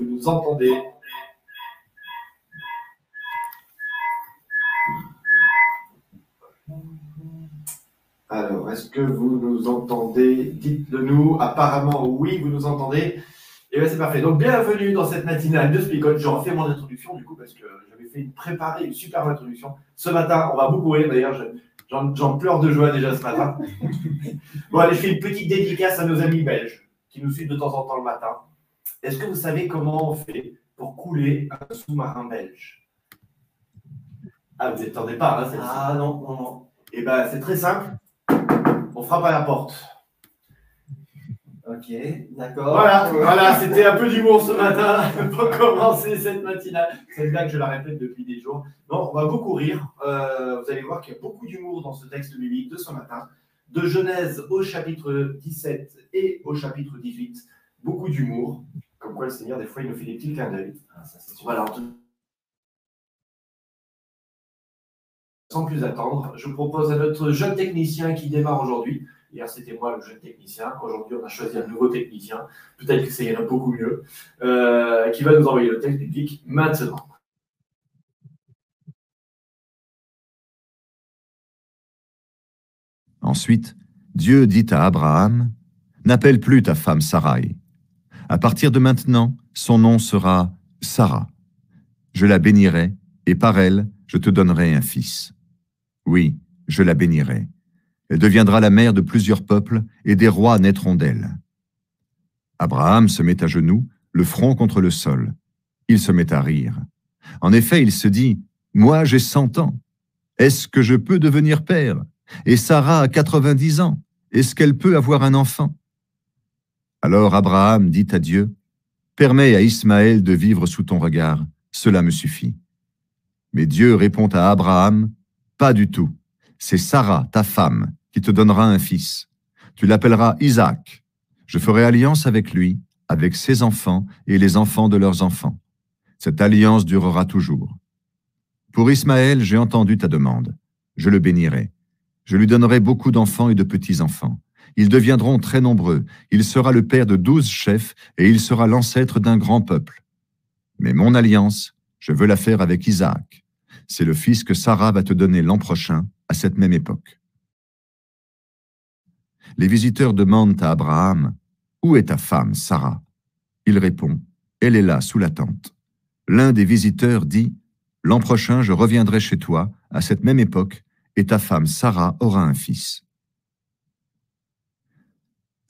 Vous nous entendez. Alors, est-ce que vous nous entendez? Dites-le nous. Apparemment, oui, vous nous entendez. Et bien, c'est parfait. Donc, bienvenue dans cette matinale de Spicot. Je refais mon introduction, du coup, parce que j'avais fait une préparée, une superbe introduction. Ce matin, on va beaucoup rire. D'ailleurs, j'en pleure de joie déjà ce matin. bon, allez, je fais une petite dédicace à nos amis belges qui nous suivent de temps en temps le matin. Est-ce que vous savez comment on fait pour couler un sous-marin belge? Ah, vous n'attendez pas, hein, Ah non, non, non. Eh bien, c'est très simple. On frappe à la porte. Ok, d'accord. Voilà, voilà c'était un peu d'humour ce matin pour commencer cette matinale. C'est bien que je la répète depuis des jours. Non, on va beaucoup rire. Euh, vous allez voir qu'il y a beaucoup d'humour dans ce texte biblique de ce matin. De Genèse au chapitre 17 et au chapitre 18. Beaucoup d'humour. Comme quoi le Seigneur, des fois, il nous fait des petits clins d'œil. Ah, voilà, sans plus attendre, je propose à notre jeune technicien qui démarre aujourd'hui. Hier, c'était moi le jeune technicien. Aujourd'hui, on a choisi un nouveau technicien. Peut-être que ça ira beaucoup mieux. Euh, qui va nous envoyer le texte biblique maintenant. Ensuite, Dieu dit à Abraham N'appelle plus ta femme Sarai, à partir de maintenant, son nom sera Sarah. Je la bénirai, et par elle, je te donnerai un fils. Oui, je la bénirai. Elle deviendra la mère de plusieurs peuples, et des rois naîtront d'elle. Abraham se met à genoux, le front contre le sol. Il se met à rire. En effet, il se dit, Moi j'ai cent ans. Est-ce que je peux devenir père? Et Sarah a quatre-vingt-dix ans. Est-ce qu'elle peut avoir un enfant? Alors Abraham dit à Dieu, Permets à Ismaël de vivre sous ton regard, cela me suffit. Mais Dieu répond à Abraham, Pas du tout, c'est Sarah, ta femme, qui te donnera un fils. Tu l'appelleras Isaac. Je ferai alliance avec lui, avec ses enfants et les enfants de leurs enfants. Cette alliance durera toujours. Pour Ismaël, j'ai entendu ta demande. Je le bénirai. Je lui donnerai beaucoup d'enfants et de petits-enfants. Ils deviendront très nombreux. Il sera le père de douze chefs et il sera l'ancêtre d'un grand peuple. Mais mon alliance, je veux la faire avec Isaac. C'est le fils que Sarah va te donner l'an prochain, à cette même époque. Les visiteurs demandent à Abraham, Où est ta femme, Sarah? Il répond, Elle est là, sous la tente. L'un des visiteurs dit, L'an prochain, je reviendrai chez toi, à cette même époque, et ta femme Sarah aura un fils.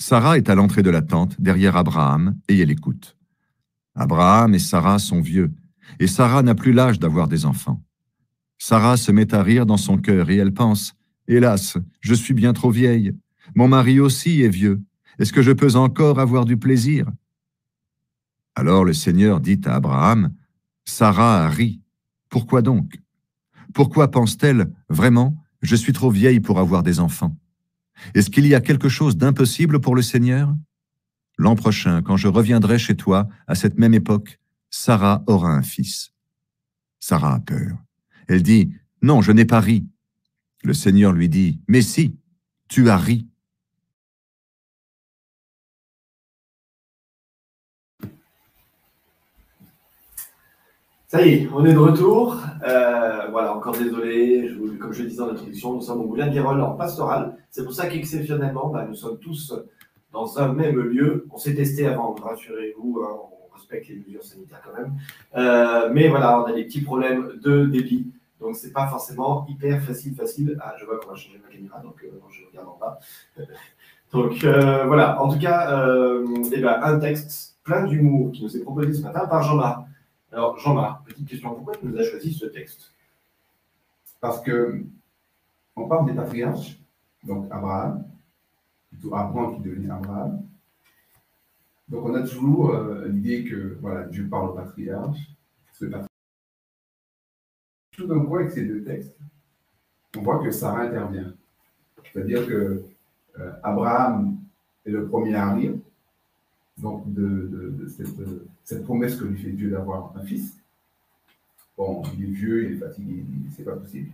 Sarah est à l'entrée de la tente, derrière Abraham, et elle écoute. Abraham et Sarah sont vieux, et Sarah n'a plus l'âge d'avoir des enfants. Sarah se met à rire dans son cœur, et elle pense, Hélas, je suis bien trop vieille. Mon mari aussi est vieux. Est-ce que je peux encore avoir du plaisir? Alors le Seigneur dit à Abraham, Sarah a ri. Pourquoi donc? Pourquoi pense-t-elle, vraiment, je suis trop vieille pour avoir des enfants? Est-ce qu'il y a quelque chose d'impossible pour le Seigneur? L'an prochain, quand je reviendrai chez toi, à cette même époque, Sarah aura un fils. Sarah a peur. Elle dit, Non, je n'ai pas ri. Le Seigneur lui dit, Mais si, tu as ri. Ça y est, on est de retour. Euh, voilà, encore désolé, comme je le disais en introduction, nous sommes au Moulin d'Irol en pastoral. C'est pour ça qu'exceptionnellement, bah, nous sommes tous dans un même lieu. On s'est testé avant, rassurez-vous, hein, on respecte les mesures sanitaires quand même. Euh, mais voilà, on a des petits problèmes de débit. Donc c'est pas forcément hyper facile, facile. Ah, je vois qu'on va changer ma caméra, donc euh, je regarde en bas. Donc voilà, en tout cas, eh ben, un texte plein d'humour qui nous est proposé ce matin par Jean-Marc. Alors Jean-Marc, petite question, pourquoi tu nous as choisi ce texte? Parce que on parle des patriarches, donc Abraham, plutôt Abraham qui devient Abraham. Donc on a toujours euh, l'idée que voilà, Dieu parle. Ce patriarche. Tout d'un coup, avec ces deux textes, on voit que Sarah intervient. C'est-à-dire que euh, Abraham est le premier à rire, donc de cette, euh, cette promesse que lui fait Dieu d'avoir un fils. Bon, il est vieux, il est fatigué, c'est pas possible.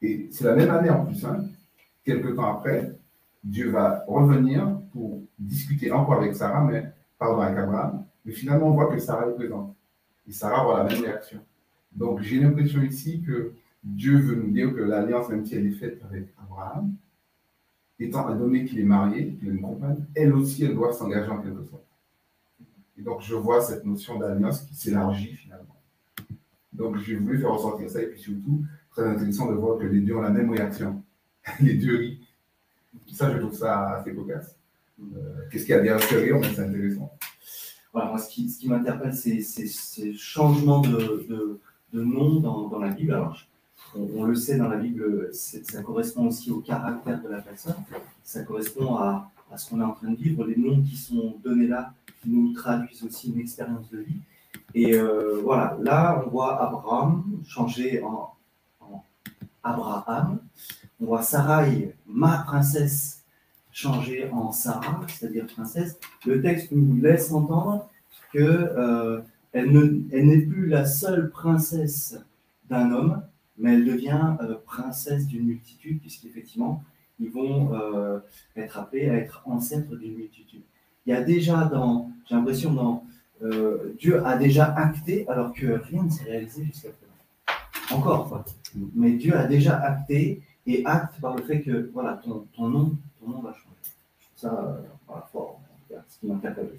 Et c'est la même année en plus, hein, quelques temps après, Dieu va revenir pour discuter encore avec Sarah, mais pardon, avec Abraham, mais finalement on voit que Sarah est présente. Et Sarah aura la même réaction. Donc j'ai l'impression ici que Dieu veut nous dire que l'alliance, même si elle est faite avec Abraham, étant donné qu'il est marié, qu'il a une compagne, elle aussi, elle doit s'engager en quelque sorte. Et donc je vois cette notion d'alliance qui s'élargit finalement. Donc j'ai voulu faire ressortir ça, et puis surtout, très intéressant de voir que les deux ont la même réaction. les deux rient. Ça, je trouve ça assez cocasse. Euh, Qu'est-ce qu'il y a derrière ce rire, c'est intéressant. Voilà, moi, ce qui, ce m'interpelle, c'est c'est- c'est le changement de, de, nom dans, la Bible. Alors, on, le sait dans la Bible, ça correspond aussi au caractère de la personne. Ça correspond à, à ce qu'on est en train de vivre. Les noms qui sont donnés là nous traduisent aussi une expérience de vie. Et euh, voilà, là, on voit Abraham changer en, Abraham. On voit Sarai, ma princesse, changer en Sarah, c'est-à-dire princesse. Le texte nous laisse entendre que euh, n'est plus la seule princesse d'un homme, mais elle devient euh, princesse d'une multitude, puisqu'effectivement, ils vont euh, être appelés à être ancêtres d'une multitude. Il y a déjà dans, j'ai l'impression, dans euh, Dieu a déjà acté, alors que rien ne s'est réalisé jusqu'à présent. Encore, quoi. Mais Dieu a déjà acté et acte par le fait que, voilà, ton, nom, ton nom va changer. Je trouve ça euh, voilà, ce qui m'interpelle.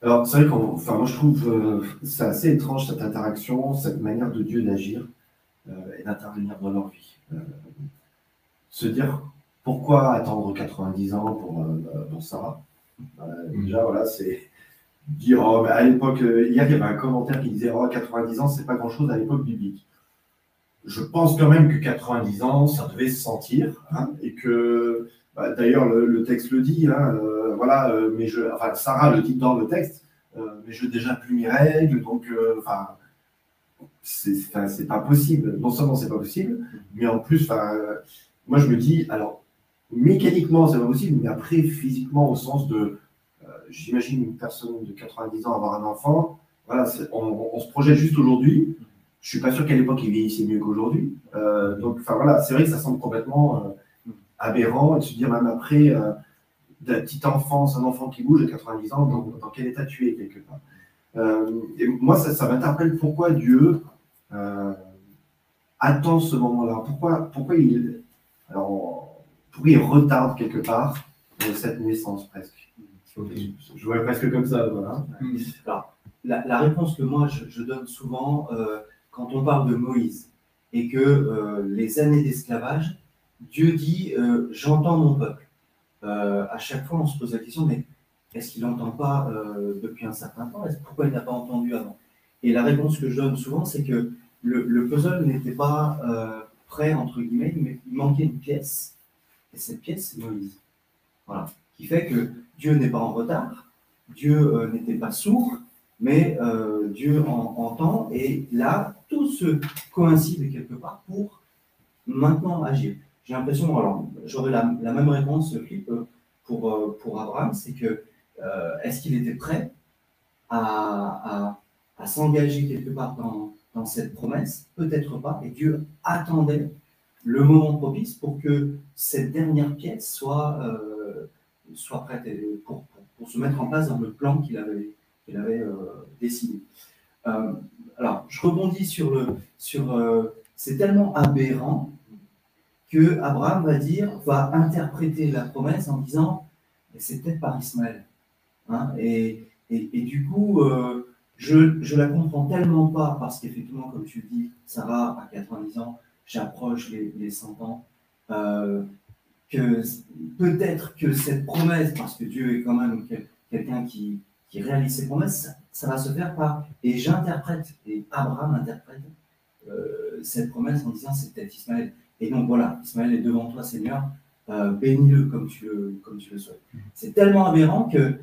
Alors, c'est vrai qu'on, enfin, moi je trouve, euh, c'est assez étrange cette interaction, cette manière de Dieu d'agir euh, et d'intervenir dans leur vie. Euh, se dire pourquoi attendre 90 ans pour, euh, pour Sarah Euh, Déjà, voilà, c'est dire, oh, à l'époque, euh, hier il y avait un commentaire qui disait, oh, 90 ans, c'est pas grand chose à l'époque biblique. Je pense quand même que 90 ans, ça devait se sentir, hein, et que bah, D'ailleurs, le, texte le dit, hein, euh, voilà, euh, mais je, Sarah le dit dans le texte, euh, mais je n'ai déjà plus mes règles, donc, euh, c'est pas possible. Non seulement c'est pas possible, mais en plus, moi je me dis, alors, mécaniquement c'est pas possible, mais après, physiquement, au sens de, euh, j'imagine une personne de 90 ans avoir un enfant, voilà, on, se projette juste aujourd'hui. Je suis pas sûr qu'à l'époque il vieillissait mieux qu'aujourd'hui. Euh, donc, voilà, c'est vrai que ça semble complètement euh, aberrant de se dire même après la petite enfance, un enfant qui bouge à 90 ans, dans, dans quel état tu es quelque part? Euh, et moi, ça, ça m'interpelle pourquoi Dieu euh, attend ce moment-là? Pourquoi, pourquoi il, alors, pourquoi il retarde quelque part euh, cette naissance presque? Je vois presque comme ça, voilà. Alors, la, la réponse que moi je, je donne souvent euh, quand on parle de Moïse et que euh, les années d'esclavage, Dieu dit euh, J'entends mon peuple. Euh, à chaque fois, on se pose la question Mais est-ce qu'il n'entend pas euh, depuis un certain temps? Pourquoi il n'a pas entendu avant? Et la réponse que je donne souvent, c'est que le, le puzzle n'était pas euh, prêt, entre guillemets, mais il manquait une pièce. Et cette pièce, c'est Moïse. Voilà. Qui fait que Dieu n'est pas en retard, Dieu euh, n'était pas sourd, mais Dieu en- entend, et là, tout se coïncide quelque part pour maintenant agir. J'ai l'impression, alors j'aurais la, même réponse, Philippe, pour, Abraham, c'est que est-ce qu'il était prêt à, s'engager quelque part dans, cette promesse? Peut-être pas, et Dieu attendait le moment propice pour que cette dernière pièce soit, euh, prête pour, se mettre en place dans le plan qu'il avait, qu'il avait euh, décidé. Euh, alors, je rebondis sur le. Sur, euh, c'est tellement aberrant que Abraham va dire, va interpréter la promesse en disant, c'est peut-être par Ismaël. Hein, et, du coup, euh, je ne la comprends tellement pas parce qu'effectivement, comme tu dis, Sarah a 90 ans, j'approche les, les 100 ans, euh, que peut-être que cette promesse, parce que Dieu est quand même quel- quelqu'un qui, réalise ses promesses, ça, ça va se faire par. Et j'interprète, et Abraham interprète euh, cette promesse en disant c'est peut-être Ismaël. Et donc voilà, Ismaël est devant toi, Seigneur, bénis-le comme tu le souhaites. C'est tellement aberrant que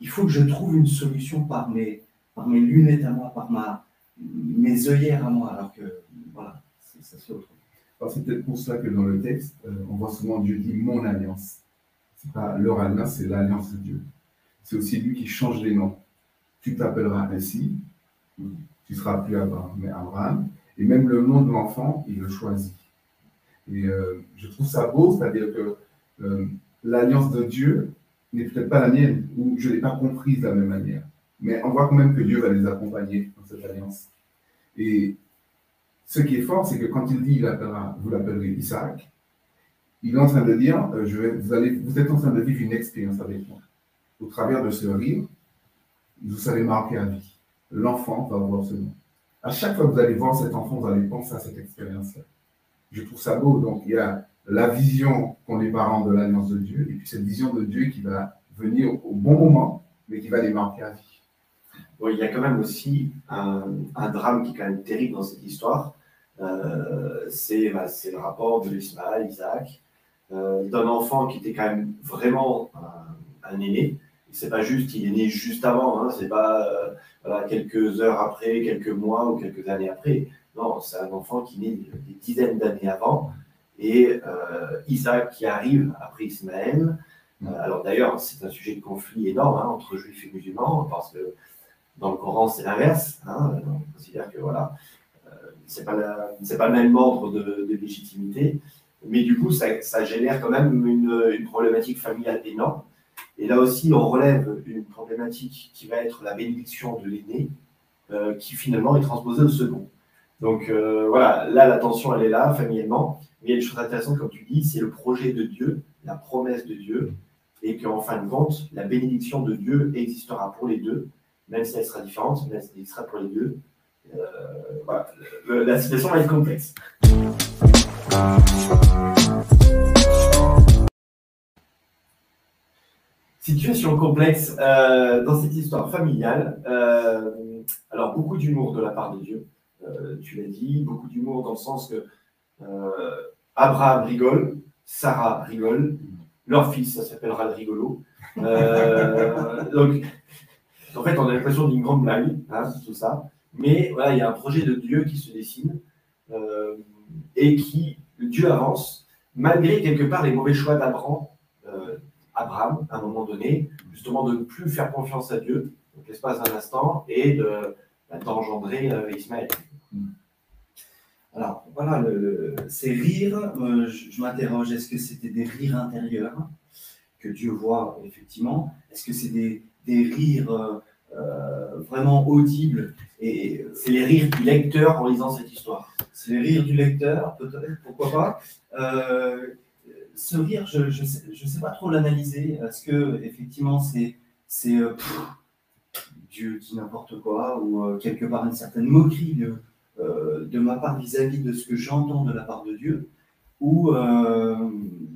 il faut que je trouve une solution par mes, lunettes à moi, par ma, mes œillères à moi, alors que voilà, ça se autrement. Alors, c'est peut-être pour cela que dans le texte, euh, on voit souvent Dieu dit mon alliance. C'est pas leur alliance, c'est l'alliance de Dieu. C'est aussi lui qui change les noms. Tu t'appelleras ainsi, tu seras plus Abraham, mais Abraham. Et même le nom de l'enfant, il le choisit. Et euh, je trouve ça beau, c'est-à-dire que euh, l'alliance de Dieu n'est peut-être pas la mienne, ou je ne l'ai pas comprise de la même manière. Mais on voit quand même que Dieu va les accompagner dans cette alliance. Et ce qui est fort, c'est que quand il dit il appellera, vous l'appellerez Isaac, il est en train de dire euh, je vais, vous, allez, vous êtes en train de vivre une expérience avec moi. Au travers de ce rire, vous serez marqué à vie. L'enfant va voir ce nom. À chaque fois que vous allez voir cet enfant, vous allez penser à cette expérience-là. Je trouve ça beau. Donc, il y a la vision qu'ont les parents de l'alliance de Dieu, et puis cette vision de Dieu qui va venir au bon moment, mais qui va les marquer à vie. Bon, il y a quand même aussi un, drame qui est quand même terrible dans cette histoire. Euh, c'est bah, c'est le rapport de Ismaël, Isaac, euh, d'un enfant qui était quand même vraiment un, un aîné. C'est pas juste qu'il est né juste avant, hein, c'est pas euh, quelques heures après, quelques mois ou quelques années après. Non, c'est un enfant qui naît des dizaines d'années avant. Et euh, Isaac qui arrive après Ismaël. Euh, alors d'ailleurs, c'est un sujet de conflit énorme hein, entre juifs et musulmans, parce que dans le Coran, c'est l'inverse. hein. on considère que voilà, euh, c'est pas, la- pas le même ordre de, de légitimité. Mais du coup, ça, ça génère quand même une, une problématique familiale énorme. Et là aussi, on relève une problématique qui va être la bénédiction de l'aîné, euh, qui finalement est transposée au second. Donc euh, voilà, là, la tension, elle est là, familialement. Il y a une chose intéressante, comme tu dis, c'est le projet de Dieu, la promesse de Dieu, et qu'en fin de compte, la bénédiction de Dieu existera pour les deux, même si elle sera différente, mais elle sera pour les deux. Euh, la situation va être complexe. Situation complexe euh, dans cette histoire familiale. Euh, alors, beaucoup d'humour de la part de Dieu, tu l'as dit, beaucoup d'humour dans le sens que Abraham rigole, Sarah rigole, leur fils, ça s'appellera le rigolo. Euh, donc, en fait, on a l'impression d'une grande blague, hein, tout ça. Mais voilà, il y a un projet de Dieu qui se dessine euh, et qui, Dieu avance, malgré quelque part les mauvais choix d'Abraham, euh, Abraham, à un moment donné, justement de ne plus faire confiance à Dieu, l'espace d'un instant, et bah, d'engendrer Ismaël. Alors voilà, ces rires, euh, je, m'interroge, est-ce que c'était des rires intérieurs que Dieu voit effectivement? Est-ce que c'est des, rires euh, euh, vraiment audibles? Et C'est les rires du lecteur en lisant cette histoire. c'est les rires du lecteur, peut-être, pourquoi pas? Ce rire, je ne sais, pas trop l'analyser. Est-ce que effectivement c'est Dieu dit n'importe quoi ou quelque part une certaine moquerie de, de ma part vis-à-vis de ce que j'entends de la part de Dieu ou euh,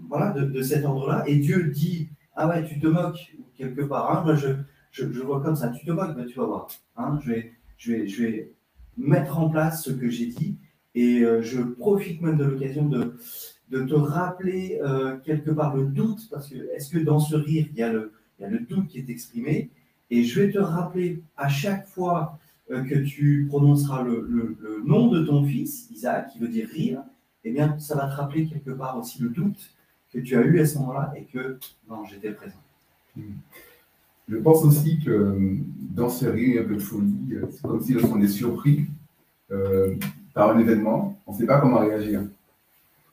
voilà de, cet ordre-là. Et Dieu dit ah ouais tu te moques quelque part hein, moi je, je, vois comme ça tu te moques ben, tu vas voir hein, je vais je vais je vais mettre en place ce que j'ai dit et euh, je profite même de l'occasion de, de te rappeler euh, quelque part le doute, parce que est-ce que dans ce rire, il y, a le, il y a le doute qui est exprimé? Et je vais te rappeler à chaque fois euh, que tu prononceras le, nom de ton fils, Isaac, qui veut dire rire, eh bien, ça va te rappeler quelque part aussi le doute que tu as eu à ce moment-là et que, non, j'étais présent. Je pense aussi que euh, dans ce rire, un peu de folie. euh, C'est comme si on est surpris euh, par un événement, on ne sait pas comment réagir.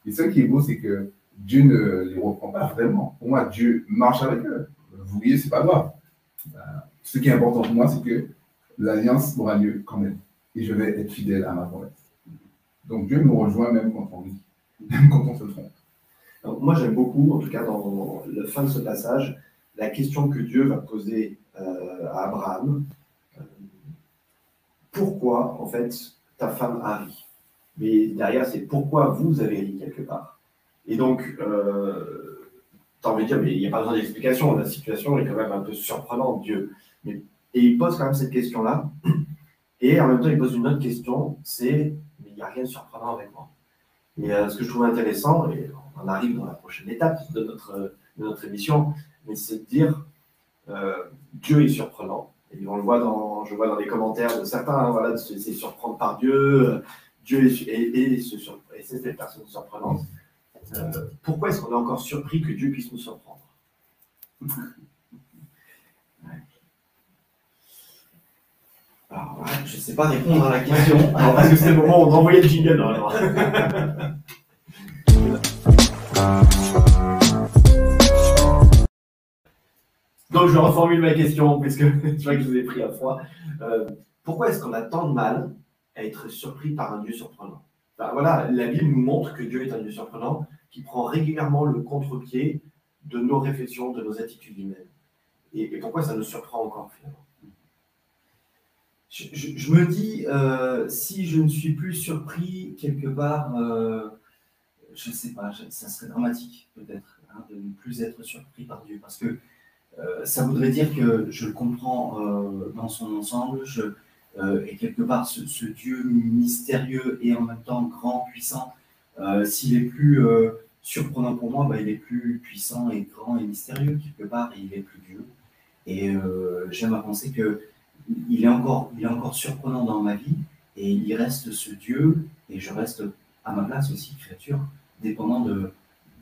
Et ce qui est beau, c'est que Dieu ne les reprend pas vraiment. Pour moi, Dieu marche avec eux. Vous voyez, c'est pas grave. Ben, ce qui est important pour moi, c'est que l'alliance aura lieu quand même. Et je vais être fidèle à ma promesse. Donc Dieu nous rejoint même quand on rit, même quand on se trompe. Moi, j'aime beaucoup, en tout cas dans la fin de ce passage, la question que Dieu va poser euh, à Abraham. Euh, pourquoi, en fait, ta femme a ri? Mais derrière, c'est pourquoi vous avez ri quelque part? Et donc, euh, tu as envie de dire, mais il n'y a pas besoin d'explication, la situation est quand même un peu surprenante, Dieu. Et il pose quand même cette question-là. Et en même temps, il pose une autre question, c'est, mais il n'y a rien de surprenant avec moi. Et euh, ce que je trouve intéressant, et on arrive dans la prochaine étape de notre, de notre émission, mais c'est de dire euh, Dieu est surprenant. Et on le voit dans, je vois dans les commentaires de certains, hein, voilà, de surprendre par Dieu. Dieu est, et, et, et c'est cette personne surprenante. Euh, pourquoi est-ce qu'on est encore surpris que Dieu puisse nous surprendre? Je ne sais pas répondre à la question. Alors, parce que c'est le moment où on envoyait le jingle. Alors. Donc, je reformule ma question, puisque tu vois que je vous ai pris à froid. Euh, pourquoi est-ce qu'on a tant de mal à être surpris par un Dieu surprenant? Voilà, la Bible nous montre que Dieu est un Dieu surprenant qui prend régulièrement le contre-pied de nos réflexions, de nos attitudes humaines. Et, et pourquoi ça nous surprend encore finalement? Je, me dis, euh, si je ne suis plus surpris quelque part, euh, je ne sais pas, ça serait dramatique peut-être hein, de ne plus être surpris par Dieu, parce que euh, ça voudrait dire que je le comprends dans son ensemble, et quelque part ce, ce, Dieu mystérieux et en même temps grand, puissant, s'il est plus surprenant pour moi, bah, il est plus puissant et grand et mystérieux quelque part, et il est plus Dieu. Et j'aime à penser que il est, encore, il est encore surprenant dans ma vie, et il reste ce Dieu, et je reste à ma place aussi, créature, dépendant de,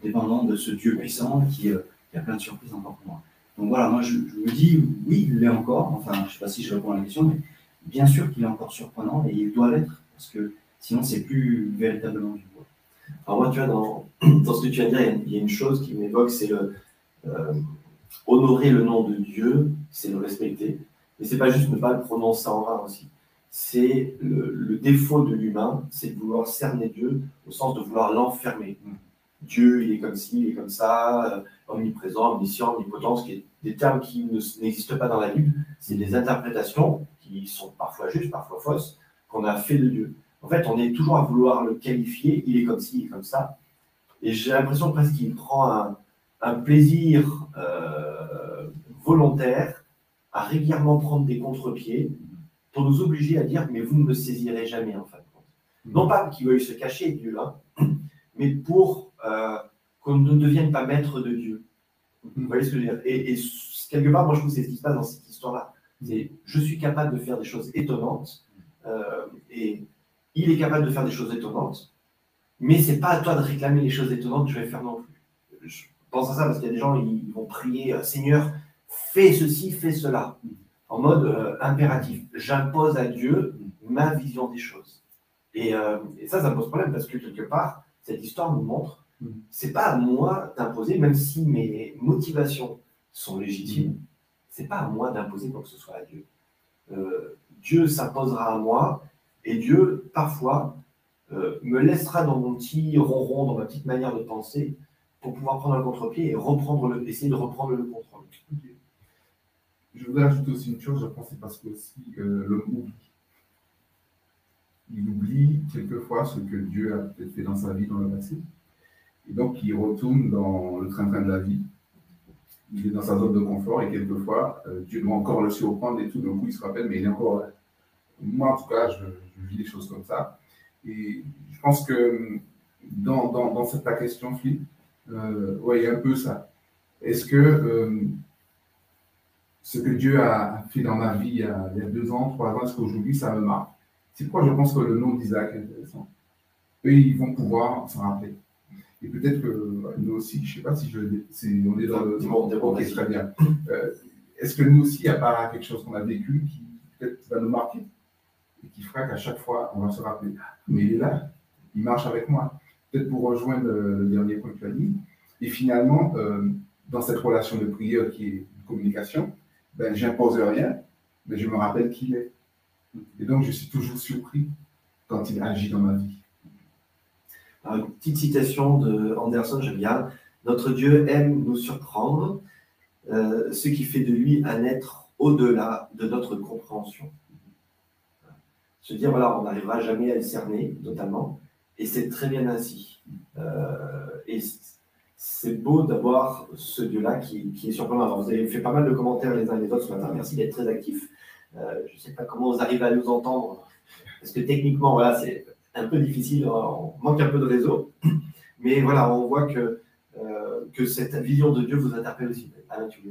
dépendant de ce Dieu puissant qui, qui a plein de surprises encore pour moi. Donc voilà, moi je, me dis, oui, il l'est encore, enfin je ne sais pas si je réponds à la question, mais bien sûr qu'il est encore surprenant et il doit l'être, parce que sinon c'est plus véritablement du bois. Alors moi, tu vois, dans, dans, ce que tu de dire, il y a une chose qui m'évoque, c'est le euh, honorer le nom de Dieu, c'est le respecter, mais c'est pas juste ne pas le prononcer en vain aussi. C'est le, défaut de l'humain, c'est de vouloir cerner Dieu au sens de vouloir l'enfermer. Dieu, il est comme ci, il est comme ça, euh, omniprésent, omniscient, omnipotent, qui est des termes qui n'existent pas dans la Bible, c'est des interprétations qui sont parfois justes, parfois fausses, qu'on a fait de Dieu. En fait, on est toujours à vouloir le qualifier, il est comme ci, il est comme ça. Et j'ai l'impression presque qu'il prend un, un plaisir euh, volontaire à régulièrement prendre des contre-pieds pour nous obliger à dire mais vous ne me saisirez jamais en fin de compte. Non pas qu'il veuille se cacher Dieu, hein, mais pour euh, qu'on ne devienne pas maître de Dieu. Vous voyez ce que je veux dire? Et, et, quelque part, moi, je trouve que c'est ce qui se passe dans cette histoire-là. C'est je suis capable de faire des choses étonnantes euh, et il est capable de faire des choses étonnantes, mais c'est pas à toi de réclamer les choses étonnantes que je vais faire non plus. Je pense à ça parce qu'il y a des gens, ils vont prier Seigneur, fais ceci, fais cela, en mode euh, impératif. J'impose à Dieu ma vision des choses. Et, euh, ça, ça pose problème parce que quelque part, cette histoire nous montre c'est pas à moi d'imposer, même si mes motivations sont légitimes, c'est pas à moi d'imposer quoi que ce soit à Dieu. Euh, Dieu s'imposera à moi et Dieu, parfois, me laissera dans mon petit ronron, dans ma petite manière de penser, pour pouvoir prendre un contre-pied et reprendre essayer de reprendre le contrôle. Je voudrais ajouter aussi une chose, je pense c'est parce que aussi euh, l'homme oublie. Il oublie quelquefois ce que Dieu a peut-être fait dans sa vie dans le passé. Et donc, il retourne dans le train-train de la vie. Il est dans sa zone de confort et quelquefois, euh, Dieu doit encore le surprendre et tout d'un coup, il se rappelle, mais il est encore. Moi, en tout cas, je, vis des choses comme ça. Et je pense que dans, dans, dans cette question, Philippe, euh, ouais, il y a un peu ça. Est-ce que euh, ce que Dieu a fait dans ma vie il y a, il y a deux ans, trois ans, est-ce qu'aujourd'hui, ça me marque? C'est pourquoi je pense que le nom d'Isaac est intéressant. Eux, ils vont pouvoir s'en rappeler. Et peut-être que nous aussi, je ne sais pas si je, on est dans le. Bon, bon, ok, très bien. Euh, Est-ce que nous aussi, il n'y a pas quelque chose qu'on a vécu qui peut-être va nous marquer? Et qui fera qu'à chaque fois, on va se rappeler mais il est là, il marche avec moi. Peut-être pour rejoindre le, dernier point que tu as dit. Et finalement, euh, dans cette relation de prière qui est une communication, ben, j'impose rien, mais je me rappelle qui il est. Et donc, je suis toujours surpris quand il agit dans ma vie. Une petite citation de Anderson, j'aime bien. Notre Dieu aime nous surprendre, euh, ce qui fait de lui un être au-delà de notre compréhension. Se dire, voilà, on n'arrivera jamais à le cerner, notamment, et c'est très bien ainsi. Euh, et c'est beau d'avoir ce Dieu-là qui, est surprenant. Vous avez fait pas mal de commentaires les uns les autres ce matin. Merci d'être très actifs. Euh, je ne sais pas comment vous arrivez à nous entendre, parce que techniquement, voilà, c'est un peu difficile, on manque un peu de réseau. Mais voilà, on voit que, euh, que cette vision de Dieu vous interpelle aussi. Alain, tu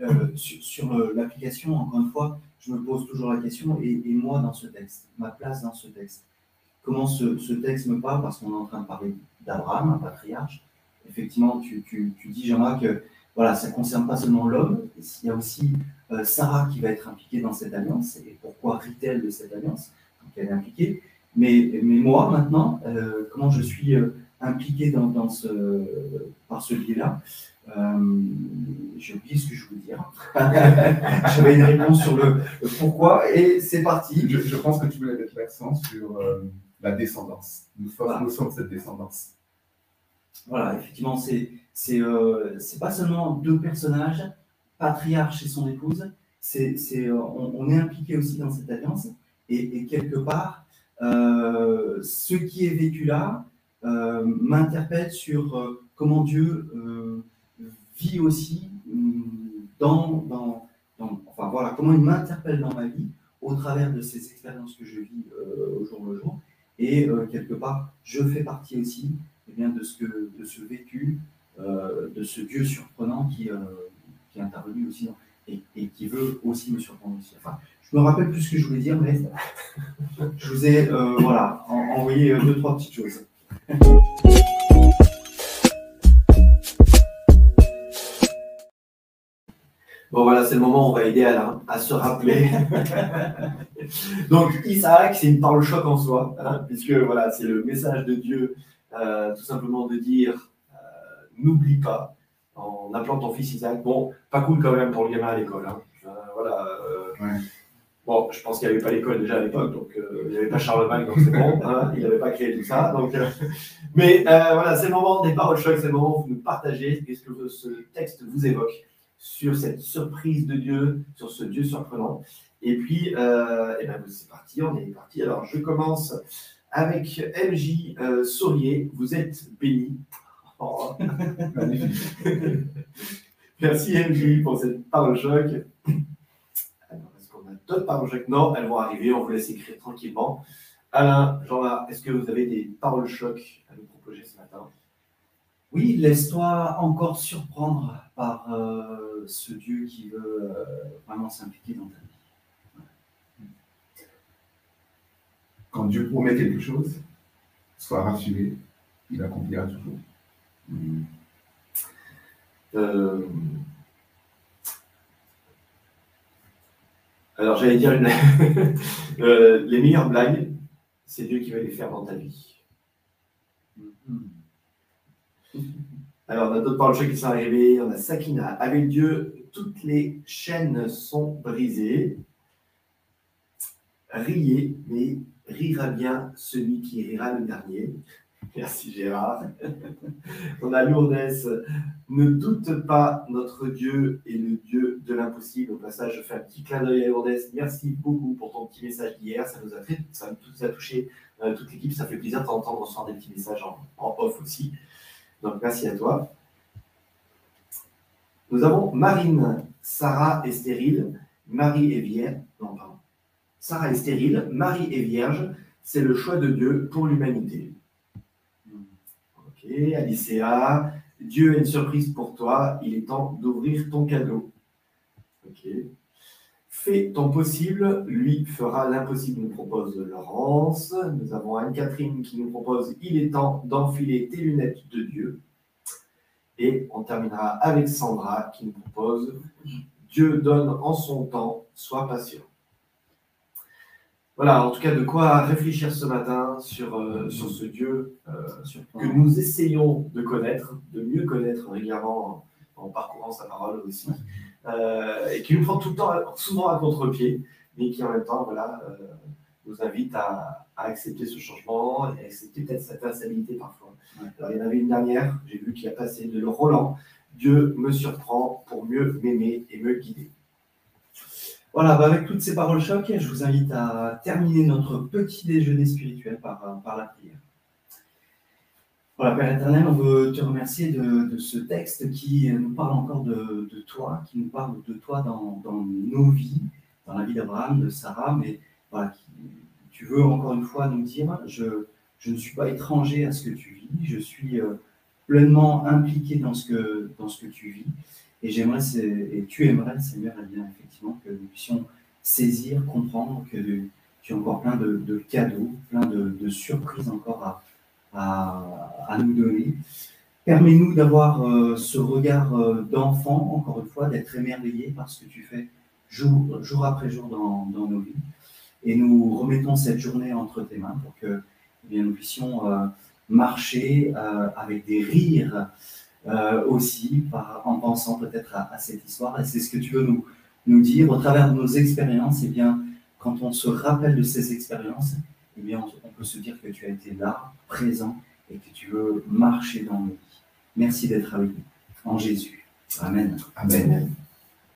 euh, Sur, euh, l'application, encore une fois, je me pose toujours la question, et, moi dans ce texte, ma place dans ce texte, comment ce, texte me parle, parce qu'on est en train de parler d'Abraham, un patriarche. Effectivement, tu, dis, Jean-Marc, que voilà, ça ne concerne pas seulement l'homme, il y a aussi euh, Sarah qui va être impliquée dans cette alliance, et pourquoi rit-elle de cette alliance Donc elle est impliquée. Mais, moi, maintenant, euh, comment je suis euh, impliqué dans, ce, par ce biais-là euh, J'ai oublié ce que je voulais dire. J'avais une réponse sur le, le, pourquoi, et c'est parti. Je, je, pense que tu voulais mettre l'accent sur la descendance. Nous, voilà. nous sommes cette descendance. Voilà, effectivement, c'est c'est euh, pas seulement deux personnages, patriarche et son épouse, c'est euh, on, on, est impliqué aussi dans cette alliance, et, et quelque part, euh, ce qui est vécu là euh, m'interpelle sur euh, comment Dieu vit aussi dans, dans, dans, enfin voilà, comment il m'interpelle dans ma vie au travers de ces expériences que je vis au jour le jour, et quelque part, je fais partie aussi eh de, ce que, de ce vécu, euh, de ce Dieu surprenant qui, euh, qui est intervenu aussi et, qui veut aussi me surprendre je me rappelle plus ce que je voulais dire, mais je vous ai euh, voilà, en, envoyé deux, trois petites choses. Bon voilà, c'est le moment où on va aider Alain à se rappeler. Donc Isaac, c'est une parole choc en soi, hein, puisque voilà, c'est le message de Dieu, euh, tout simplement de dire n'oublie pas, en appelant ton fils Isaac. Bon, pas cool quand même pour le gamin à l'école. Hein. Euh, voilà. Euh, ouais. Bon, je pense qu'il n'y avait pas l'école déjà à l'époque, donc euh, il n'y avait pas Charlemagne, donc c'est bon. Hein, il n'avait pas créé tout ça. Donc, euh, mais voilà, c'est le moment des paroles choc, c'est le moment où vous nous partagez ce que ce texte vous évoque sur cette surprise de Dieu, sur ce Dieu surprenant. Et puis, et ben, c'est parti, on est parti. Alors, je commence avec MJ Sourier. Vous êtes béni. Oh. Merci MJ pour cette parole choc. Alors, est-ce qu'on a d'autres paroles choc Non, elles vont arriver, on vous laisse écrire tranquillement. Alain, Jean-Marc, est-ce que vous avez des paroles choc à nous proposer Oui, laisse-toi encore surprendre par euh, ce Dieu qui veut euh, vraiment s'impliquer dans ta vie. Quand Dieu promet quelque chose, sois rassuré, il accomplira toujours. Euh... Alors j'allais dire une... les meilleures blagues, c'est Dieu qui va les faire dans ta vie. Alors on a d'autres paroles qui sont arrivées, on a Sakina. Avec Dieu, toutes les chaînes sont brisées. Riez, mais rira bien celui qui rira le dernier. Merci Gérard. On a Lourdes. Ne doute pas, notre Dieu est le Dieu de l'impossible. Au passage, je fais un petit clin d'œil à Lourdes. Merci beaucoup pour ton petit message d'hier. Ça nous a fait, touché euh, toute l'équipe. Ça fait plaisir de t'entendre recevoir des petits messages en, off aussi. Donc merci à toi. Nous avons Marine. Sarah est stérile. Marie est vierge. Non, pardon. Sarah est stérile. Marie est vierge. C'est le choix de Dieu pour l'humanité. Ok, Alicea, Dieu a une surprise pour toi, il est temps d'ouvrir ton cadeau. Ok. Fais ton possible, lui fera l'impossible, nous propose Laurence. Nous avons Anne-Catherine qui nous propose Il est temps d'enfiler tes lunettes de Dieu. Et on terminera avec Sandra qui nous propose Dieu donne en son temps, sois patient. Voilà, en tout cas, de quoi réfléchir ce matin sur, euh, ce Dieu euh, que nous essayons de connaître, de mieux connaître régulièrement en, en parcourant sa parole aussi. Euh, et qui nous prend tout le temps, souvent à contre-pied, mais qui en même temps, voilà, euh, nous invite à, à accepter ce changement et à accepter peut-être cette instabilité parfois. Ouais. Alors, il y en avait une dernière, j'ai vu qu'il a passé de le Roland. Dieu me surprend pour mieux m'aimer et me guider. Voilà, bah, avec toutes ces paroles choc, je vous invite à terminer notre petit déjeuner spirituel par, par la prière. Voilà, Père éternel, on veut te remercier de, ce texte qui nous parle encore de, toi, qui nous parle de toi dans, nos vies, dans la vie d'Abraham, de Sarah, mais voilà, tu veux encore une fois nous dire, je, ne suis pas étranger à ce que tu vis, je suis euh, pleinement impliqué dans ce que, tu vis. Et j'aimerais, et tu aimerais, Seigneur, eh bien, effectivement, que nous puissions saisir, comprendre que tu as encore plein de, de cadeaux, plein de, de surprises encore à, à, nous donner. Permets-nous d'avoir euh, ce regard euh, d'enfant, encore une fois, d'être émerveillé par ce que tu fais jour, après jour dans, nos vies. Et nous remettons cette journée entre tes mains pour que eh bien, nous puissions euh, marcher avec des rires aussi, en pensant peut-être à, cette histoire. Et c'est ce que tu veux nous, nous dire au travers de nos expériences. Et bien, quand on se rappelle de ces expériences, eh on peut se dire que tu as été là, présent, et que tu veux marcher dans nos vies. Merci d'être avec nous. En Jésus. Amen. Amen.